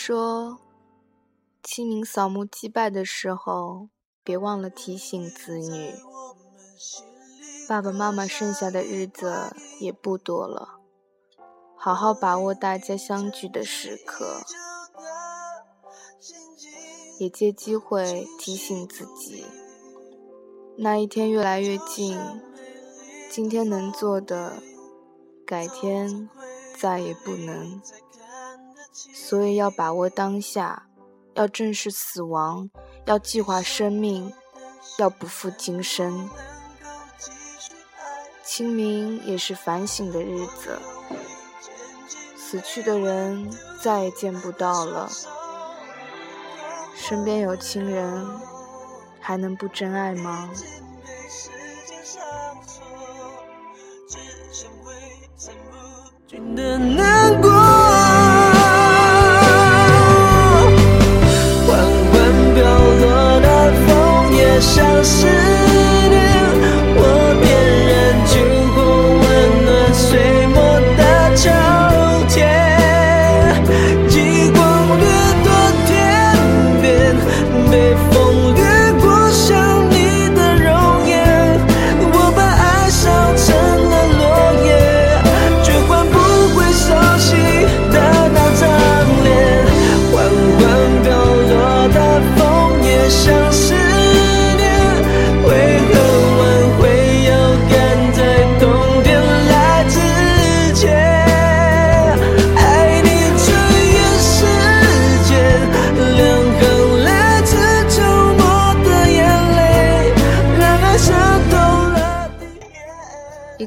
说，清明扫墓祭拜的时候，别忘了提醒子女，爸爸妈妈剩下的日子也不多了，好好把握大家相聚的时刻，也借机会提醒自己，那一天越来越近，今天能做的，改天再也不能。所以要把握当下，要正视死亡，要计划生命，要不负今生。清明也是反省的日子，死去的人再也见不到了，身边有亲人，还能不真爱吗？难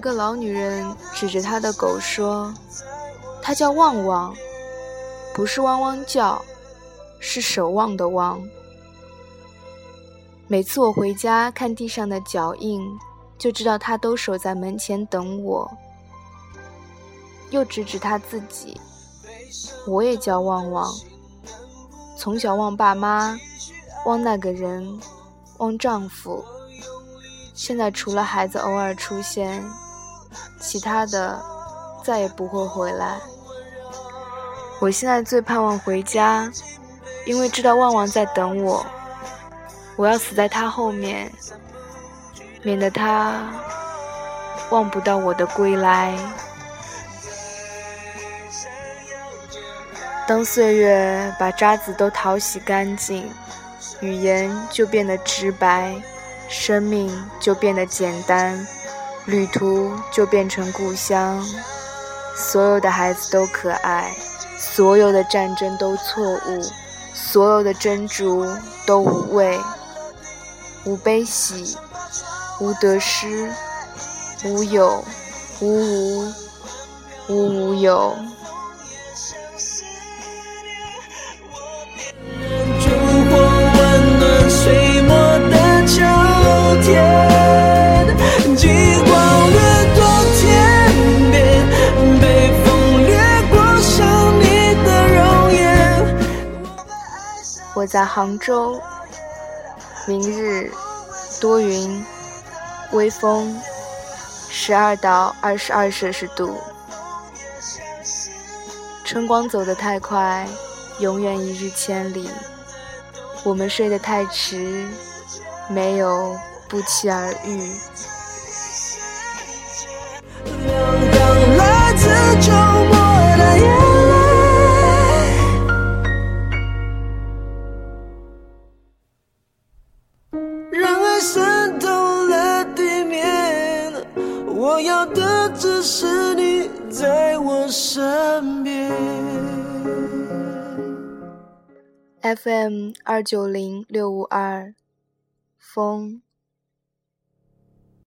一个老女人指着她的狗说：“它叫旺旺，不是汪汪叫，是守望的望。每次我回家看地上的脚印，就知道它都守在门前等我。”又指指他自己：“我也叫旺旺，从小望爸妈，望那个人，望丈夫。”现在除了孩子偶尔出现，其他的再也不会回来。我现在最盼望回家，因为知道旺旺在等我。我要死在他后面，免得他望不到我的归来。当岁月把渣子都淘洗干净，语言就变得直白。生命就变得简单，旅途就变成故乡。所有的孩子都可爱，所有的战争都错误，所有的争逐都无畏。无悲喜，无得失，无有，无无，无无有。我在杭州，明日多云，微风，十二到二十二摄氏度。春光走得太快，永远一日千里。我们睡得太迟，没有不期而遇。我要的只是你在我身边。FM 二九零六五二，风。